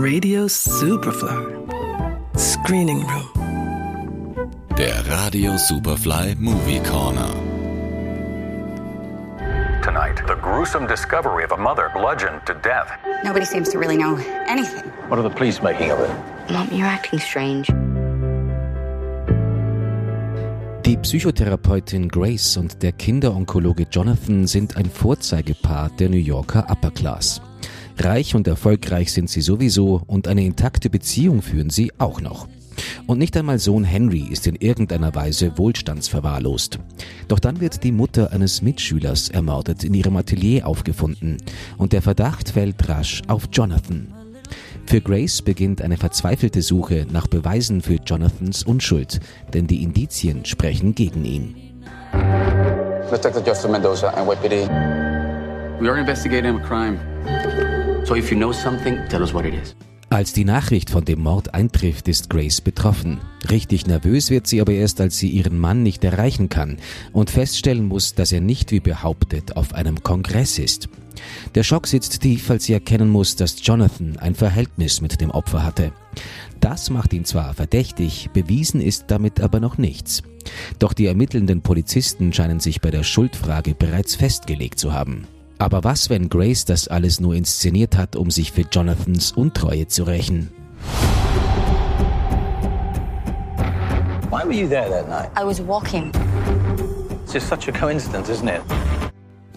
Radio Superfly. Screening Room. Der Radio Superfly Movie Corner. Tonight, the gruesome discovery of a mother bludgeoned to death. Nobody seems to really know anything. What are the police making of it? Mom, you're acting strange. Die Psychotherapeutin Grace und der Kinderonkologe Jonathan sind ein Vorzeigepaar der New Yorker Upper Class. Reich und erfolgreich sind sie sowieso und eine intakte Beziehung führen sie auch noch. Und nicht einmal Sohn Henry ist in irgendeiner Weise wohlstandsverwahrlost. Doch dann wird die Mutter eines Mitschülers ermordet in ihrem Atelier aufgefunden und der Verdacht fällt rasch auf Jonathan. Für Grace beginnt eine verzweifelte Suche nach Beweisen für Jonathans Unschuld, denn die Indizien sprechen gegen ihn. Detective Justin Mendoza, NYPD. We are investigating a crime. So if you know something, tell us what it is. Als die Nachricht von dem Mord eintrifft, ist Grace betroffen. Richtig nervös wird sie aber erst, als sie ihren Mann nicht erreichen kann und feststellen muss, dass er nicht wie behauptet auf einem Kongress ist. Der Schock sitzt tief, als sie erkennen muss, dass Jonathan ein Verhältnis mit dem Opfer hatte. Das macht ihn zwar verdächtig, bewiesen ist damit aber noch nichts. Doch die ermittelnden Polizisten scheinen sich bei der Schuldfrage bereits festgelegt zu haben. Aber was, wenn Grace das alles nur inszeniert hat, um sich für Jonathans Untreue zu rächen? Why were you there that night? I was walking. It's just such a coincidence, isn't it?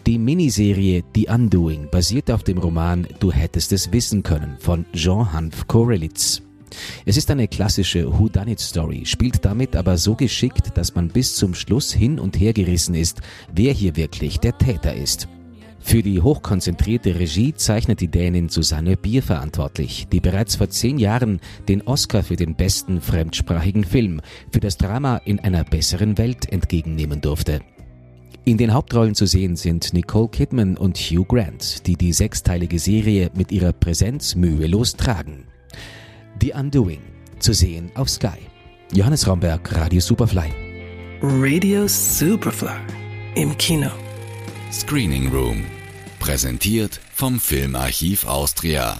Die Miniserie The Undoing basiert auf dem Roman Du hättest es wissen können von Jean Hanf Korelitz. Es ist eine klassische Whodunit-Story, spielt damit aber so geschickt, dass man bis zum Schluss hin und her gerissen ist, wer hier wirklich der Täter ist. Für die hochkonzentrierte Regie zeichnet die Dänin Susanne Bier verantwortlich, die bereits vor zehn Jahren den Oscar für den besten fremdsprachigen Film für das Drama in einer besseren Welt entgegennehmen durfte. In den Hauptrollen zu sehen sind Nicole Kidman und Hugh Grant, die die sechsteilige Serie mit ihrer Präsenz mühelos tragen. The Undoing, zu sehen auf Sky. Johannes Romberg, Radio Superfly. Radio Superfly. Im Kino. Screening Room. Präsentiert vom Filmarchiv Austria.